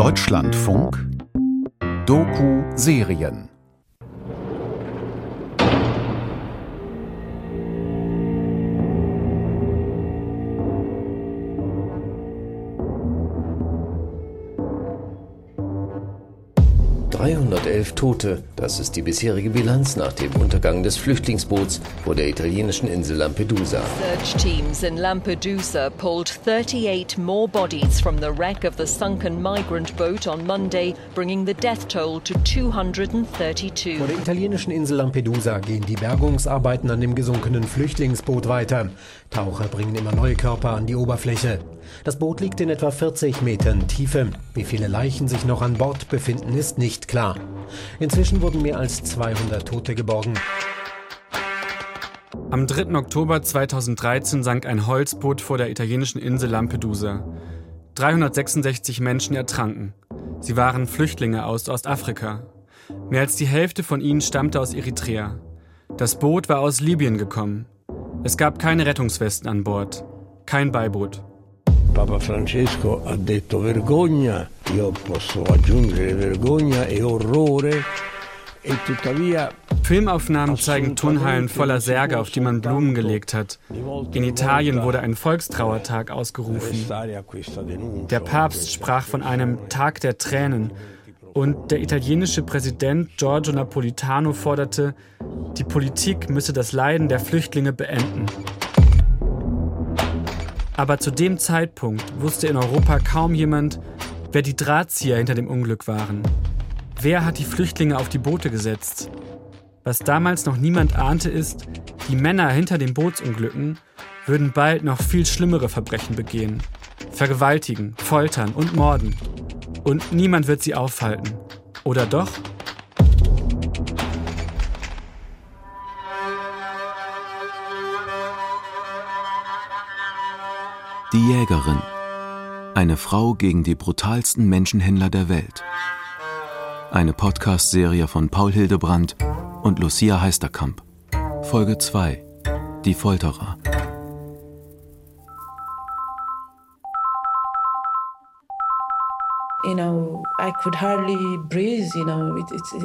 Deutschlandfunk Doku-Serien 311 Tote, das ist die bisherige Bilanz nach dem Untergang des Flüchtlingsboots vor der italienischen Insel Lampedusa. Search teams in Lampedusa pulled 38 more bodies from the wreck of the sunken migrant boat on Monday, bringing the death toll to 232. Vor der italienischen Insel Lampedusa gehen die Bergungsarbeiten an dem gesunkenen Flüchtlingsboot weiter. Taucher bringen immer neue Körper an die Oberfläche. Das Boot liegt in etwa 40 Metern Tiefe. Wie viele Leichen sich noch an Bord befinden, ist nicht klar. Inzwischen wurden mehr als 200 Tote geborgen. Am 3. Oktober 2013 sank ein Holzboot vor der italienischen Insel Lampedusa. 366 Menschen ertranken. Sie waren Flüchtlinge aus Ostafrika. Mehr als die Hälfte von ihnen stammte aus Eritrea. Das Boot war aus Libyen gekommen. Es gab keine Rettungswesten an Bord, kein Beiboot. Papa Francesco ha detto vergogna, io posso aggiungere vergogna e orrore. E Filmaufnahmen zeigen Turnhallen voller Särge, auf die man Blumen gelegt hat. In Italien wurde ein Volkstrauertag ausgerufen. Der Papst sprach von einem Tag der Tränen. Und der italienische Präsident Giorgio Napolitano forderte, die Politik müsse das Leiden der Flüchtlinge beenden. Aber zu dem Zeitpunkt wusste in Europa kaum jemand, wer die Drahtzieher hinter dem Unglück waren. Wer hat die Flüchtlinge auf die Boote gesetzt? Was damals noch niemand ahnte, ist, die Männer hinter den Bootsunglücken würden bald noch viel schlimmere Verbrechen begehen. Vergewaltigen, foltern und morden. Und niemand wird sie aufhalten. Oder doch? Die Jägerin. Eine Frau gegen die brutalsten Menschenhändler der Welt. Eine Podcast-Serie von Paul Hildebrandt und Lucia Heisterkamp. Folge 2. Die Folterer.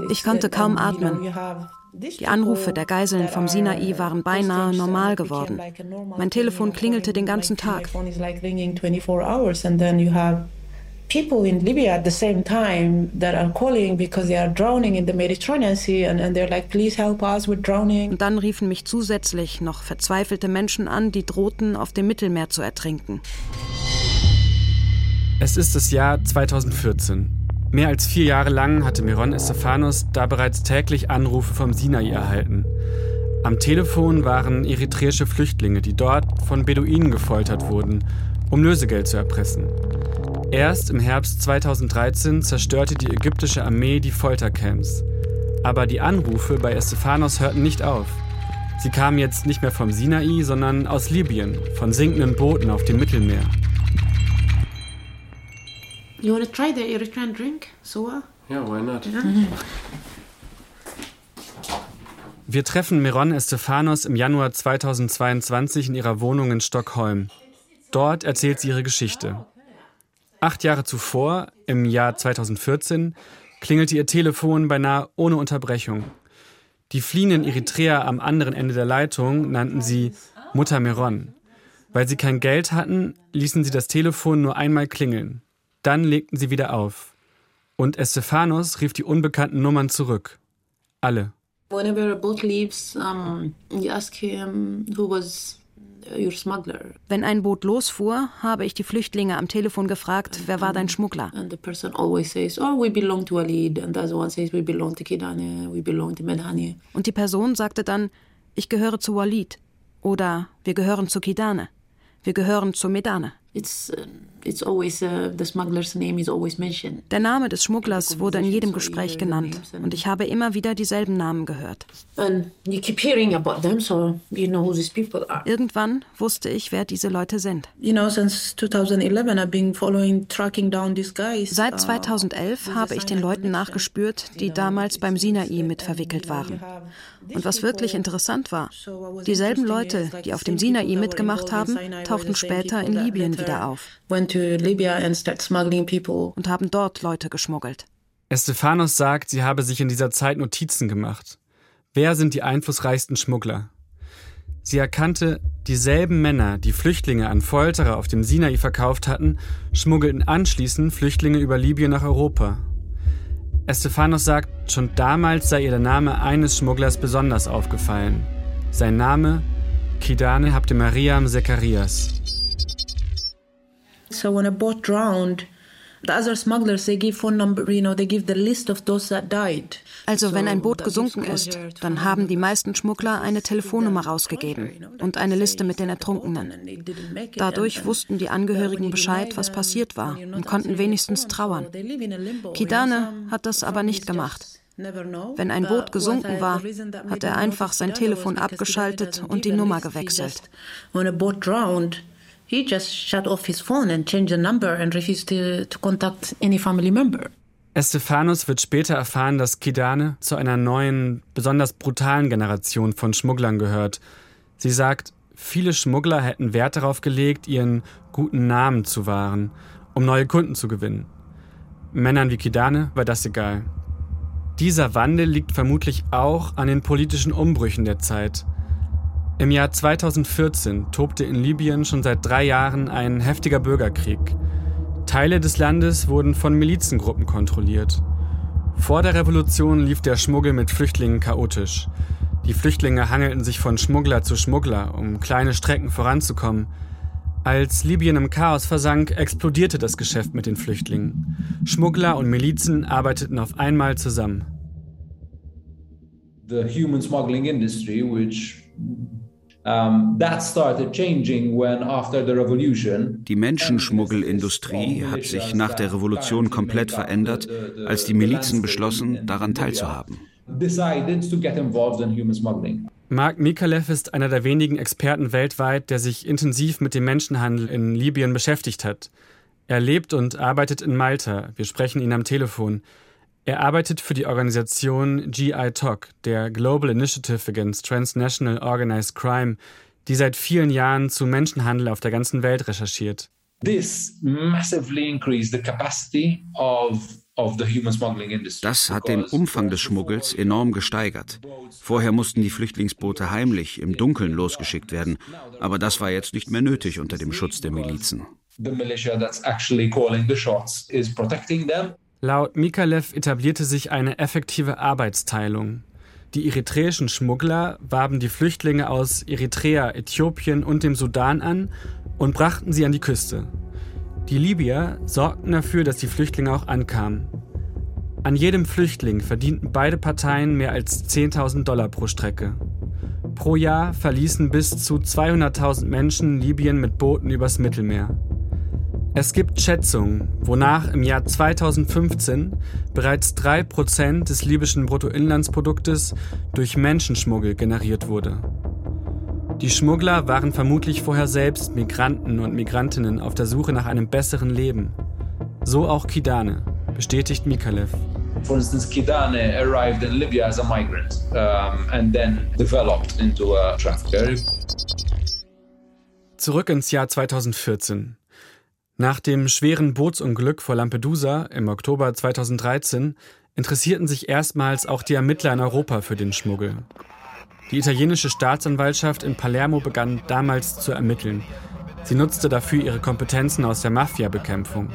Ich konnte kaum atmen. Die Anrufe der Geiseln vom Sinai waren beinahe normal geworden. Mein Telefon klingelte den ganzen Tag. people in Libya at the same time that are calling because they are drowning in the Mediterranean Sea and, and they're like, please help us, we're drowning. Und dann riefen mich zusätzlich noch verzweifelte Menschen an, die drohten, auf dem Mittelmeer zu ertrinken. Es ist das Jahr 2014. Mehr als vier Jahre lang hatte Miron Estefanos da bereits täglich Anrufe vom Sinai erhalten. Am Telefon waren eritreische Flüchtlinge, die dort von Beduinen gefoltert wurden, um Lösegeld zu erpressen. Erst im Herbst 2013 zerstörte die ägyptische Armee die Foltercamps. Aber die Anrufe bei Estefanos hörten nicht auf. Sie kamen jetzt nicht mehr vom Sinai, sondern aus Libyen, von sinkenden Booten auf dem Mittelmeer. You want to try the Eritrean drink, Soa? Yeah, why not? Wir treffen Miron Estefanos im Januar 2022 in ihrer Wohnung in Stockholm. Dort erzählt sie ihre Geschichte. Acht Jahre zuvor, im Jahr 2014, klingelte ihr Telefon beinahe ohne Unterbrechung. Die fliehenden Eritreer am anderen Ende der Leitung nannten sie Mutter Miron. Weil sie kein Geld hatten, ließen sie das Telefon nur einmal klingeln. Dann legten sie wieder auf. Und Estefanos rief die unbekannten Nummern zurück. Alle. Whenever a boat leaves, um, you ask him who was your smuggler. Wenn ein Boot losfuhr, habe ich die Flüchtlinge am Telefon gefragt, wer war dein Schmuggler? And the person always says, oh, we belong to Walid. And the other one says, we belong to Kidane, we belong to Medhani. Und die Person sagte dann, ich gehöre zu Walid. Oder wir gehören zu Kidane. Wir gehören zu Medane. It's, uh, it's always, uh, the smuggler's name is always mentioned. Der Name des Schmugglers wurde in jedem Gespräch genannt und ich habe immer wieder dieselben Namen gehört. And you keep hearing about them, so you know who these people are. Irgendwann wusste ich, wer diese Leute sind. You know, since 2011 I've been following, tracking down these guys. Seit uh, 2011 habe ich den Leuten nachgespürt, die damals beim Sinai mit verwickelt waren. Und was wirklich interessant war, dieselben Leute, die auf dem Sinai mitgemacht haben, tauchten später in Libyen wieder auf. Went und haben dort Leute geschmuggelt. Estefanos sagt, sie habe sich in dieser Zeit Notizen gemacht. Wer sind die einflussreichsten Schmuggler? Sie erkannte, dieselben Männer, die Flüchtlinge an Folterer auf dem Sinai verkauft hatten, schmuggelten anschließend Flüchtlinge über Libyen nach Europa. Estefanos sagt, schon damals sei ihr der Name eines Schmugglers besonders aufgefallen. Sein Name Kidane Habte Mariam Zecharias. So when a boat drowned, the other smugglers they give phone number, you know, they give the list of those that died. Also wenn ein Boot gesunken ist, dann haben die meisten Schmuggler eine Telefonnummer rausgegeben und eine Liste mit den Ertrunkenen. Dadurch wussten die Angehörigen Bescheid, was passiert war und konnten wenigstens trauern. Kidane hat das aber nicht gemacht. Wenn ein Boot gesunken war, hat er einfach sein Telefon abgeschaltet und die Nummer gewechselt. He just shut off his phone and changed the number and refused to, to contact any family member. Estefanos wird später erfahren, dass Kidane zu einer neuen, besonders brutalen Generation von Schmugglern gehört. Sie sagt, viele Schmuggler hätten Wert darauf gelegt, ihren guten Namen zu wahren, um neue Kunden zu gewinnen. Männern wie Kidane war das egal. Dieser Wandel liegt vermutlich auch an den politischen Umbrüchen der Zeit. Im Jahr 2014 tobte in Libyen schon seit drei Jahren ein heftiger Bürgerkrieg. Teile des Landes wurden von Milizengruppen kontrolliert. Vor der Revolution lief der Schmuggel mit Flüchtlingen chaotisch. Die Flüchtlinge hangelten sich von Schmuggler zu Schmuggler, um kleine Strecken voranzukommen. Als Libyen im Chaos versank, explodierte das Geschäft mit den Flüchtlingen. Schmuggler und Milizen arbeiteten auf einmal zusammen. The human smuggling industry, which die Menschenschmuggelindustrie hat sich nach der Revolution komplett verändert, als die Milizen beschlossen, daran teilzuhaben. Mark Mikalev ist einer der wenigen Experten weltweit, der sich intensiv mit dem Menschenhandel in Libyen beschäftigt hat. Er lebt und arbeitet in Malta. Wir sprechen ihn am Telefon. Er arbeitet für die Organisation GI TOC, der Global Initiative Against Transnational Organized Crime, die seit vielen Jahren zu Menschenhandel auf der ganzen Welt recherchiert. Das hat den Umfang des Schmuggels enorm gesteigert. Vorher mussten die Flüchtlingsboote heimlich im Dunkeln losgeschickt werden, aber das war jetzt nicht mehr nötig unter dem Schutz der Milizen. Laut Mikalev etablierte sich eine effektive Arbeitsteilung. Die eritreischen Schmuggler warben die Flüchtlinge aus Eritrea, Äthiopien und dem Sudan an und brachten sie an die Küste. Die Libyer sorgten dafür, dass die Flüchtlinge auch ankamen. An jedem Flüchtling verdienten beide Parteien mehr als 10.000 Dollar pro Strecke. Pro Jahr verließen bis zu 200.000 Menschen Libyen mit Booten übers Mittelmeer. Es gibt Schätzungen, wonach im Jahr 2015 bereits 3% des libyschen Bruttoinlandsproduktes durch Menschenschmuggel generiert wurde. Die Schmuggler waren vermutlich vorher selbst Migranten und Migrantinnen auf der Suche nach einem besseren Leben. So auch Kidane, bestätigt Mikalev. For instance, Kidane arrived in Libya as a migrant um, and then developed into a trafficker. Zurück ins Jahr 2014. Nach dem schweren Bootsunglück vor Lampedusa im Oktober 2013 interessierten sich erstmals auch die Ermittler in Europa für den Schmuggel. Die italienische Staatsanwaltschaft in Palermo begann damals zu ermitteln. Sie nutzte dafür ihre Kompetenzen aus der Mafia-Bekämpfung.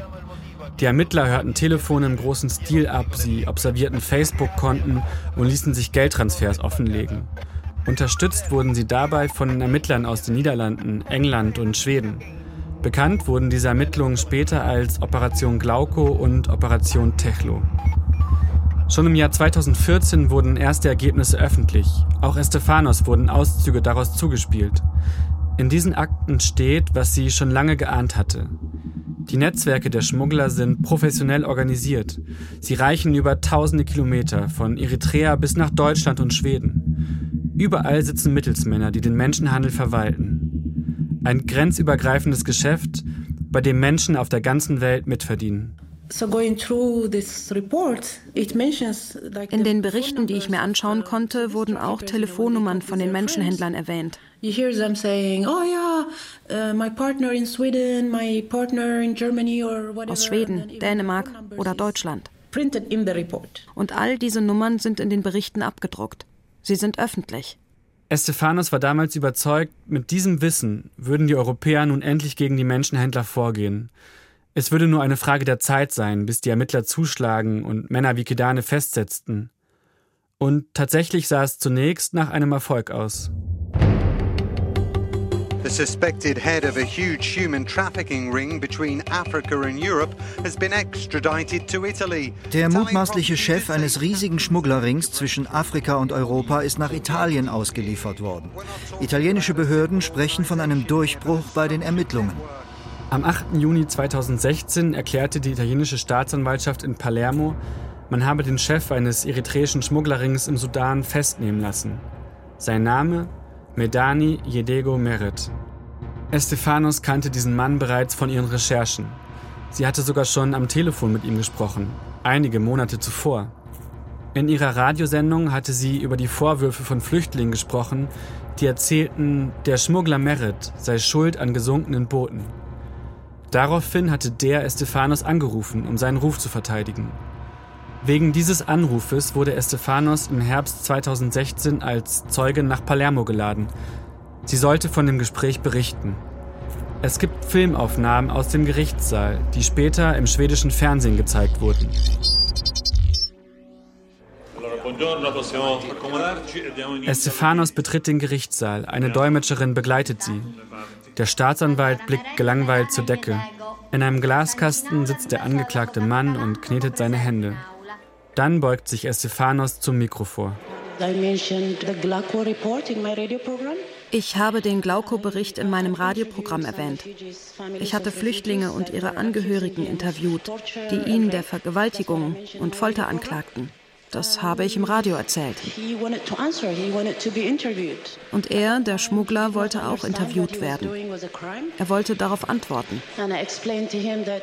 Die Ermittler hörten Telefone im großen Stil ab, sie observierten Facebook-Konten und ließen sich Geldtransfers offenlegen. Unterstützt wurden sie dabei von Ermittlern aus den Niederlanden, England und Schweden. Bekannt wurden diese Ermittlungen später als Operation Glauco und Operation Techlo. Schon im Jahr 2014 wurden erste Ergebnisse öffentlich. Auch Estefanos wurden Auszüge daraus zugespielt. In diesen Akten steht, was sie schon lange geahnt hatte. Die Netzwerke der Schmuggler sind professionell organisiert. Sie reichen über tausende Kilometer von Eritrea bis nach Deutschland und Schweden. Überall sitzen Mittelsmänner, die den Menschenhandel verwalten. Ein grenzübergreifendes Geschäft, bei dem Menschen auf der ganzen Welt mitverdienen. In den Berichten, die ich mir anschauen konnte, wurden auch Telefonnummern von den Menschenhändlern erwähnt. You hear them saying, "Oh yeah, Aus Schweden, Dänemark oder Deutschland. Und all diese Nummern sind in den Berichten abgedruckt. Sie sind öffentlich. Estefanos war damals überzeugt, mit diesem Wissen würden die Europäer nun endlich gegen die Menschenhändler vorgehen. Es würde nur eine Frage der Zeit sein, bis die Ermittler zuschlagen und Männer wie Kedane festsetzten. Und tatsächlich sah es zunächst nach einem Erfolg aus. The suspected head of a huge human trafficking ring between Africa and Europe has been extradited to Italy. Der mutmaßliche Chef eines riesigen Schmugglerrings zwischen Afrika und Europa ist nach Italien ausgeliefert worden. Italienische Behörden sprechen von einem Durchbruch bei den Ermittlungen. Am 8. Juni 2016 erklärte die italienische Staatsanwaltschaft in Palermo, man habe den Chef eines eritreischen Schmugglerrings im Sudan festnehmen lassen. Sein Name Medani Jedego Merit. Estefanos kannte diesen Mann bereits von ihren Recherchen. Sie hatte sogar schon am Telefon mit ihm gesprochen, einige Monate zuvor. In ihrer Radiosendung hatte sie über die Vorwürfe von Flüchtlingen gesprochen, die erzählten, der Schmuggler Merit sei schuld an gesunkenen Booten. Daraufhin hatte der Estefanos angerufen, um seinen Ruf zu verteidigen. Wegen dieses Anrufes wurde Estefanos im Herbst 2016 als Zeuge nach Palermo geladen. Sie sollte von dem Gespräch berichten. Es gibt Filmaufnahmen aus dem Gerichtssaal, die später im schwedischen Fernsehen gezeigt wurden. Estefanos betritt den Gerichtssaal. Eine Dolmetscherin begleitet sie. Der Staatsanwalt blickt gelangweilt zur Decke. In einem Glaskasten sitzt der angeklagte Mann und knetet seine Hände. Dann beugt sich Estefanos zum Mikro vor. Ich habe den Glauco-Bericht in meinem Radioprogramm erwähnt. Ich hatte Flüchtlinge und ihre Angehörigen interviewt, die ihn der Vergewaltigung und Folter anklagten. Das habe ich im Radio erzählt. Und er, der Schmuggler, wollte auch interviewt werden. Er wollte darauf antworten.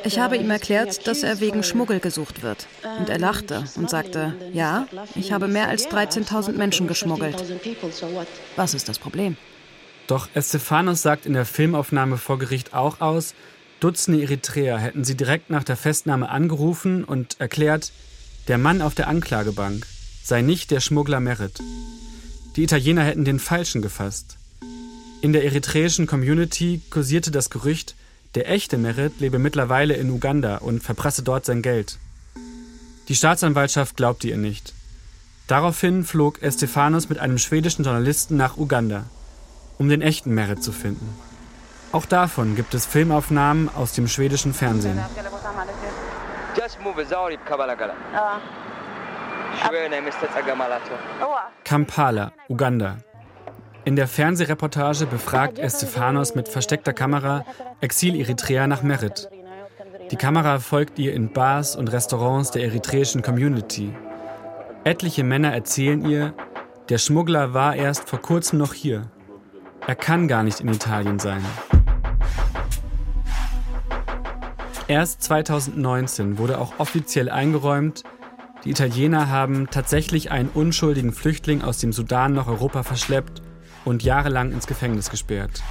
Ich habe ihm erklärt, dass er wegen Schmuggel gesucht wird. Und er lachte und sagte, ja, ich habe mehr als 13.000 Menschen geschmuggelt. Was ist das Problem? Doch Estefanos sagt in der Filmaufnahme vor Gericht auch aus, Dutzende Eritreer hätten sie direkt nach der Festnahme angerufen und erklärt, der Mann auf der Anklagebank sei nicht der Schmuggler Merit. Die Italiener hätten den Falschen gefasst. In der eritreischen Community kursierte das Gerücht, der echte Merit lebe mittlerweile in Uganda und verprasse dort sein Geld. Die Staatsanwaltschaft glaubte ihr nicht. Daraufhin flog Estefanos mit einem schwedischen Journalisten nach Uganda, um den echten Merit zu finden. Auch davon gibt es Filmaufnahmen aus dem schwedischen Fernsehen. Kampala, Uganda. In der Fernsehreportage befragt Estefanos mit versteckter Kamera Exil-Eritreer nach Merit. Die Kamera folgt ihr in Bars und Restaurants der eritreischen Community. Etliche Männer erzählen ihr, der Schmuggler war erst vor kurzem noch hier. Er kann gar nicht in Italien sein. Erst 2019 wurde auch offiziell eingeräumt, die Italiener haben tatsächlich einen unschuldigen Flüchtling aus dem Sudan nach Europa verschleppt und jahrelang ins Gefängnis gesperrt.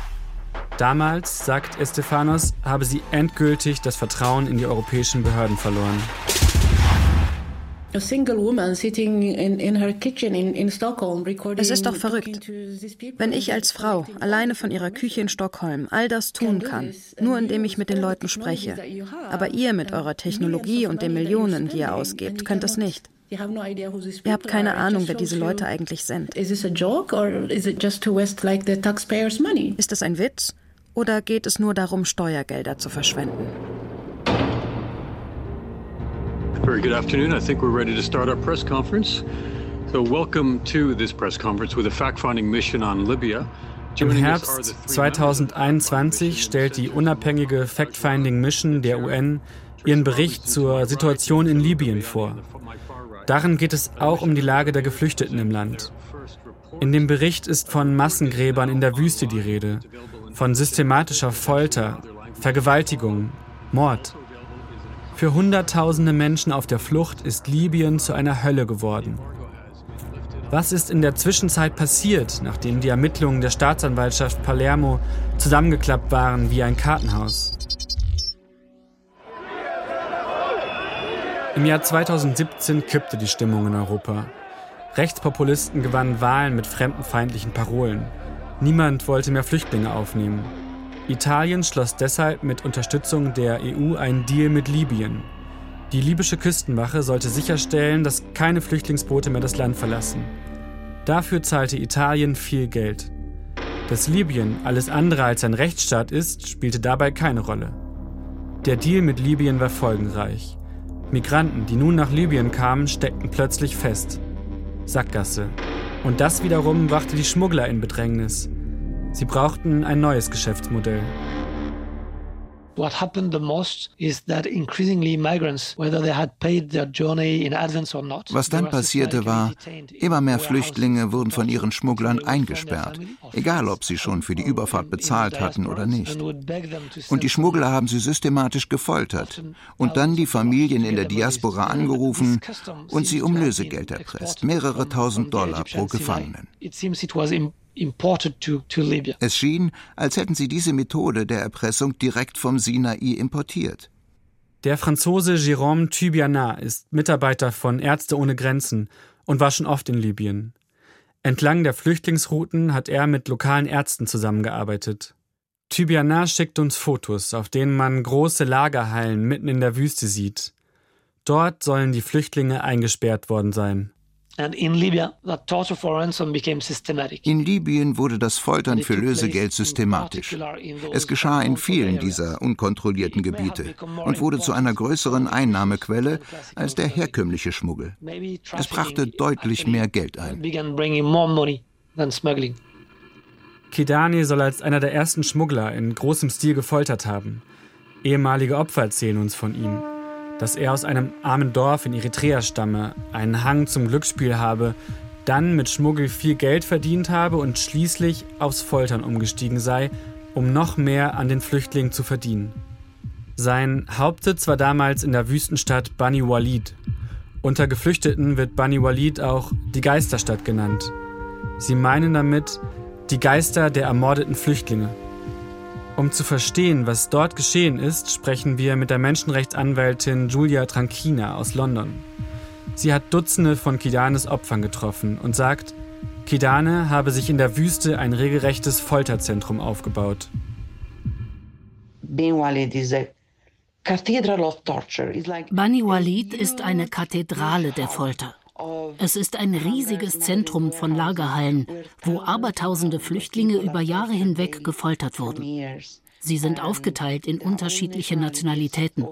Damals, sagt Estefanos, habe sie endgültig das Vertrauen in die europäischen Behörden verloren. Es ist doch verrückt. Wenn ich als Frau alleine von ihrer Küche in Stockholm all das tun kann, nur indem ich mit den Leuten spreche, aber ihr mit eurer Technologie und den Millionen, die ihr ausgebt, könnt es nicht. Ihr habt keine Ahnung, wer diese Leute eigentlich sind. Ist das ein Witz oder geht es nur darum, Steuergelder zu verschwenden? Very good afternoon. I think we're ready to start our press conference. So, welcome to this press conference with a fact finding mission on Libya. Im Herbst 2021 stellt die unabhängige Fact-Finding Mission der UN ihren Bericht zur Situation in Libyen vor. Darin geht es auch um die Lage der Geflüchteten im Land. In dem Bericht ist von Massengräbern in der Wüste die Rede, von systematischer Folter, Vergewaltigung, Mord. Für Hunderttausende Menschen auf der Flucht ist Libyen zu einer Hölle geworden. Was ist in der Zwischenzeit passiert, nachdem die Ermittlungen der Staatsanwaltschaft Palermo zusammengeklappt waren wie ein Kartenhaus? Im Jahr 2017 kippte die Stimmung in Europa. Rechtspopulisten gewannen Wahlen mit fremdenfeindlichen Parolen. Niemand wollte mehr Flüchtlinge aufnehmen. Italien schloss deshalb mit Unterstützung der EU einen Deal mit Libyen. Die libysche Küstenwache sollte sicherstellen, dass keine Flüchtlingsboote mehr das Land verlassen. Dafür zahlte Italien viel Geld. Dass Libyen alles andere als ein Rechtsstaat ist, spielte dabei keine Rolle. Der Deal mit Libyen war folgenreich. Migranten, die nun nach Libyen kamen, steckten plötzlich fest. Sackgasse. Und das wiederum brachte die Schmuggler in Bedrängnis. Sie brauchten ein neues Geschäftsmodell. What happened the most is that increasingly migrants, whether they had paid their journey in advance or not, Was dann passierte war, immer mehr Flüchtlinge wurden von ihren Schmugglern eingesperrt, egal ob sie schon für die Überfahrt bezahlt hatten oder nicht. Und die Schmuggler haben sie systematisch gefoltert und dann die Familien in der Diaspora angerufen und sie um Lösegeld erpresst, mehrere tausend Dollar pro Gefangenen. It seems it was im imported to, to Libya. Es schien, als hätten sie diese Methode der Erpressung direkt vom Sinai importiert. Der Franzose Jérôme Tubiana ist Mitarbeiter von Ärzte ohne Grenzen und war schon oft in Libyen. Entlang der Flüchtlingsrouten hat er mit lokalen Ärzten zusammengearbeitet. Tubiana schickt uns Fotos, auf denen man große Lagerhallen mitten in der Wüste sieht. Dort sollen die Flüchtlinge eingesperrt worden sein. In Libyen wurde das Foltern für Lösegeld systematisch. Es geschah in vielen dieser unkontrollierten Gebiete und wurde zu einer größeren Einnahmequelle als der herkömmliche Schmuggel. Es brachte deutlich mehr Geld ein. Kidani soll als einer der ersten Schmuggler in großem Stil gefoltert haben. Ehemalige Opfer erzählen uns von ihm dass er aus einem armen Dorf in Eritrea stamme, einen Hang zum Glücksspiel habe, dann mit Schmuggel viel Geld verdient habe und schließlich aufs Foltern umgestiegen sei, um noch mehr an den Flüchtlingen zu verdienen. Sein Hauptsitz war damals in der Wüstenstadt Bani Walid. Unter Geflüchteten wird Bani Walid auch die Geisterstadt genannt. Sie meinen damit die Geister der ermordeten Flüchtlinge. Um zu verstehen, was dort geschehen ist, sprechen wir mit der Menschenrechtsanwältin Julia Tranchina aus London. Sie hat Dutzende von Kidanes Opfern getroffen und sagt, Kidane habe sich in der Wüste ein regelrechtes Folterzentrum aufgebaut. Bani Walid ist eine Kathedrale der Folter. Es ist ein riesiges Zentrum von Lagerhallen, wo abertausende Flüchtlinge über Jahre hinweg gefoltert wurden. Sie sind aufgeteilt in unterschiedliche Nationalitäten.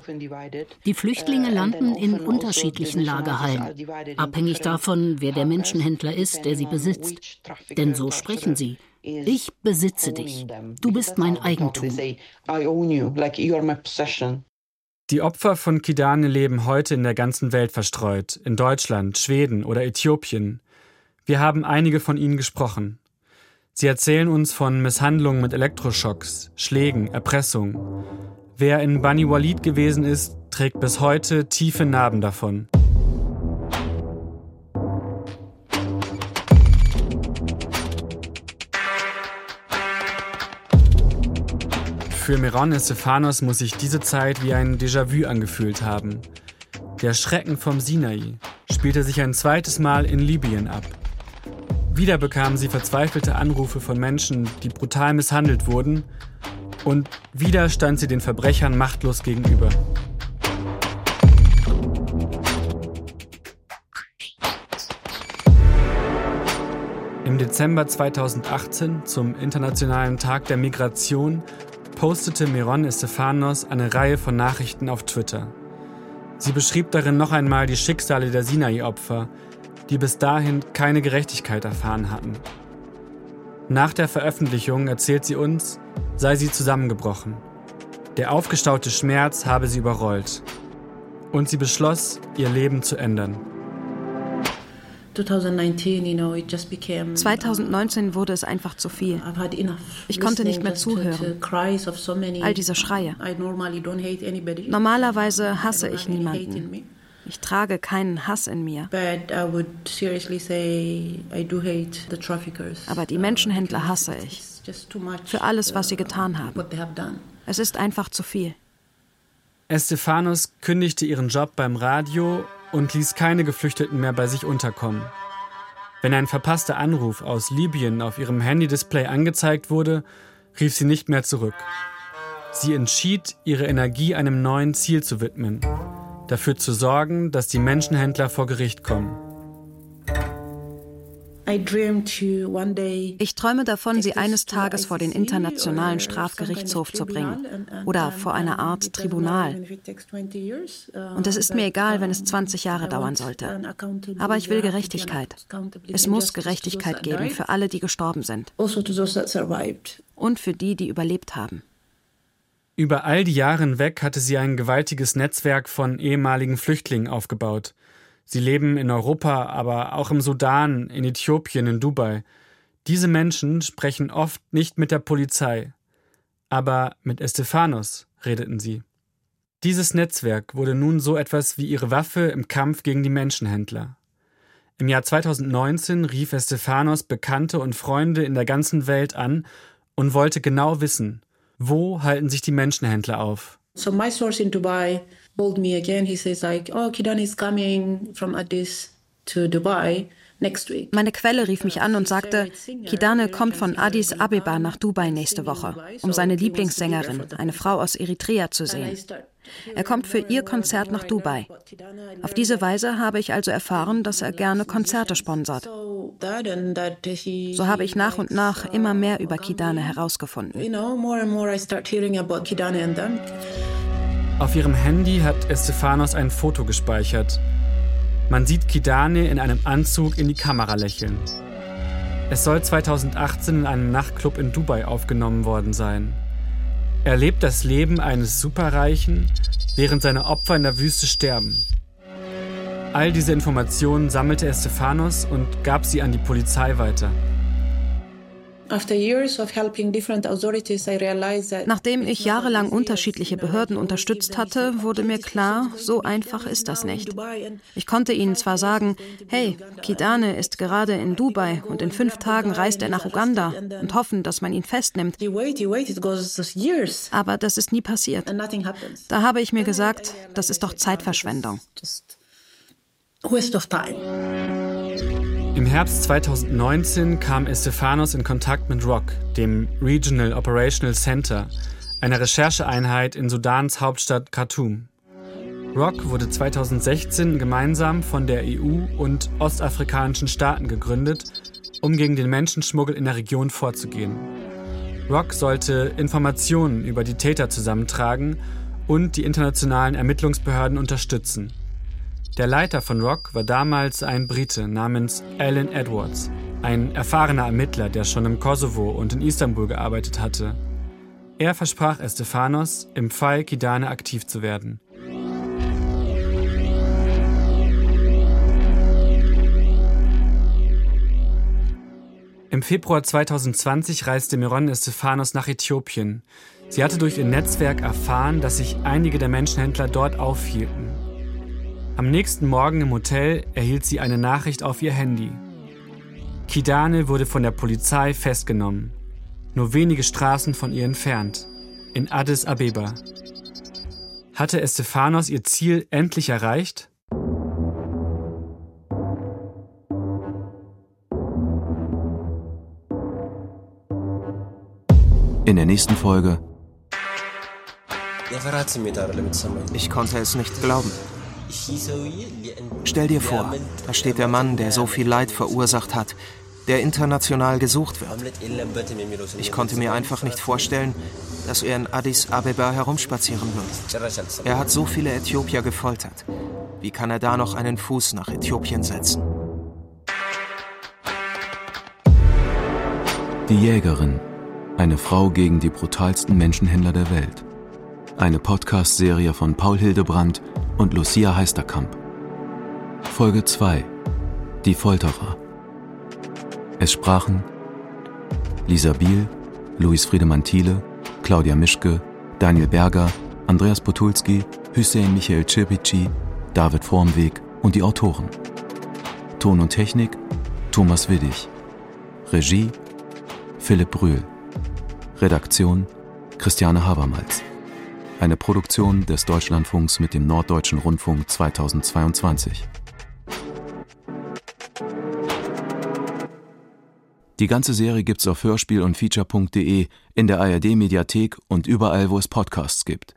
Die Flüchtlinge landen in unterschiedlichen Lagerhallen, abhängig davon, wer der Menschenhändler ist, der sie besitzt. Denn so sprechen sie. Ich besitze dich. Du bist mein Eigentum. Die Opfer von Kidane leben heute in der ganzen Welt verstreut, in Deutschland, Schweden oder Äthiopien. Wir haben einige von ihnen gesprochen. Sie erzählen uns von Misshandlungen mit Elektroschocks, Schlägen, Erpressung. Wer in Bani Walid gewesen ist, trägt bis heute tiefe Narben davon. Für Meron Stephanos muss sich diese Zeit wie ein Déjà-vu angefühlt haben. Der Schrecken vom Sinai spielte sich ein zweites Mal in Libyen ab. Wieder bekamen sie verzweifelte Anrufe von Menschen, die brutal misshandelt wurden, und wieder stand sie den Verbrechern machtlos gegenüber. Im Dezember 2018, zum Internationalen Tag der Migration, postete Miron Estefanos eine Reihe von Nachrichten auf Twitter. Sie beschrieb darin noch einmal die Schicksale der Sinai-Opfer, die bis dahin keine Gerechtigkeit erfahren hatten. Nach der Veröffentlichung erzählt sie uns, sei sie zusammengebrochen. Der aufgestaute Schmerz habe sie überrollt. Und sie beschloss, ihr Leben zu ändern. 2019 wurde es einfach zu viel. Ich konnte nicht mehr zuhören. All diese Schreie. Normalerweise hasse ich niemanden. Ich trage keinen Hass in mir. Aber die Menschenhändler hasse ich. Für alles, was sie getan haben. Es ist einfach zu viel. Estefanos kündigte ihren Job beim Radio und ließ keine Geflüchteten mehr bei sich unterkommen. Wenn ein verpasster Anruf aus Libyen auf ihrem Handy-Display angezeigt wurde, rief sie nicht mehr zurück. Sie entschied, ihre Energie einem neuen Ziel zu widmen, dafür zu sorgen, dass die Menschenhändler vor Gericht kommen. Ich träume davon, sie eines Tages vor den Internationalen Strafgerichtshof zu bringen oder vor einer Art Tribunal. Und es ist mir egal, wenn es 20 Jahre dauern sollte. Aber ich will Gerechtigkeit. Es muss Gerechtigkeit geben für alle, die gestorben sind. Also Und für die, die überlebt haben. Über all die Jahre hinweg hatte sie ein gewaltiges Netzwerk von ehemaligen Flüchtlingen aufgebaut. Sie leben in Europa, aber auch im Sudan, in Äthiopien, in Dubai. Diese Menschen sprechen oft nicht mit der Polizei. Aber mit Estefanos redeten sie. Dieses Netzwerk wurde nun so etwas wie ihre Waffe im Kampf gegen die Menschenhändler. Im Jahr 2019 rief Estefanos Bekannte und Freunde in der ganzen Welt an und wollte genau wissen, wo halten sich die Menschenhändler auf. So my source in Dubai told me again, he says like, oh, Kidan is coming from Addis to Dubai. Meine Quelle rief mich an und sagte, Kidane kommt von Addis Abeba nach Dubai nächste Woche, um seine Lieblingssängerin, eine Frau aus Eritrea, zu sehen. Er kommt für ihr Konzert nach Dubai. Auf diese Weise habe ich also erfahren, dass er gerne Konzerte sponsert. So habe ich nach und nach immer mehr über Kidane herausgefunden. Auf ihrem Handy hat Estefanos ein Foto gespeichert. Man sieht Kidane in einem Anzug in die Kamera lächeln. Es soll 2018 in einem Nachtclub in Dubai aufgenommen worden sein. Er lebt das Leben eines Superreichen, während seine Opfer in der Wüste sterben. All diese Informationen sammelte Estefanos und gab sie an die Polizei weiter. Nachdem ich jahrelang unterschiedliche Behörden unterstützt hatte, wurde mir klar, so einfach ist das nicht. Ich konnte ihnen zwar sagen, hey, Kidane ist gerade in Dubai und in fünf Tagen reist er nach Uganda und hoffen, dass man ihn festnimmt. Aber das ist nie passiert. Da habe ich mir gesagt, das ist doch Zeitverschwendung. Waste of time. Im Herbst 2019 kam Estefanos in Kontakt mit ROC, dem Regional Operational Center, einer Rechercheeinheit in Sudans Hauptstadt Khartoum. ROC wurde 2016 gemeinsam von der EU und ostafrikanischen Staaten gegründet, um gegen den Menschenschmuggel in der Region vorzugehen. ROC sollte Informationen über die Täter zusammentragen und die internationalen Ermittlungsbehörden unterstützen. Der Leiter von Rock war damals ein Brite namens Alan Edwards, ein erfahrener Ermittler, der schon im Kosovo und in Istanbul gearbeitet hatte. Er versprach Estefanos, im Fall Kidane aktiv zu werden. Im Februar 2020 reiste Miron Estefanos nach Äthiopien. Sie hatte durch ihr Netzwerk erfahren, dass sich einige der Menschenhändler dort aufhielten. Am nächsten Morgen im Hotel erhielt sie eine Nachricht auf ihr Handy. Kidane wurde von der Polizei festgenommen, nur wenige Straßen von ihr entfernt, in Addis Abeba. Hatte Estefanos ihr Ziel endlich erreicht? In der nächsten Folge. Ich konnte es nicht glauben. Stell dir vor, da steht der Mann, der so viel Leid verursacht hat, der international gesucht wird. Ich konnte mir einfach nicht vorstellen, dass er in Addis Abeba herumspazieren wird. Er hat so viele Äthiopier gefoltert. Wie kann er da noch einen Fuß nach Äthiopien setzen? Die Jägerin. Eine Frau gegen die brutalsten Menschenhändler der Welt. Eine Podcast-Serie von Paul Hildebrandt und Lucia Heisterkamp. Folge 2 Die Folterer. Es sprachen Lisa Biel, Luis Friedemann Thiele, Claudia Mischke, Daniel Berger, Andreas Potulski, Hüseyin Michael Cirpici, David Vormweg und die Autoren. Ton und Technik Thomas Widdig. Regie Philipp Brühl. Redaktion Christiane Habermals. Eine Produktion des Deutschlandfunks mit dem Norddeutschen Rundfunk 2022. Die ganze Serie gibt's auf Hörspiel und Feature.de, in der ARD Mediathek und überall, wo es Podcasts gibt.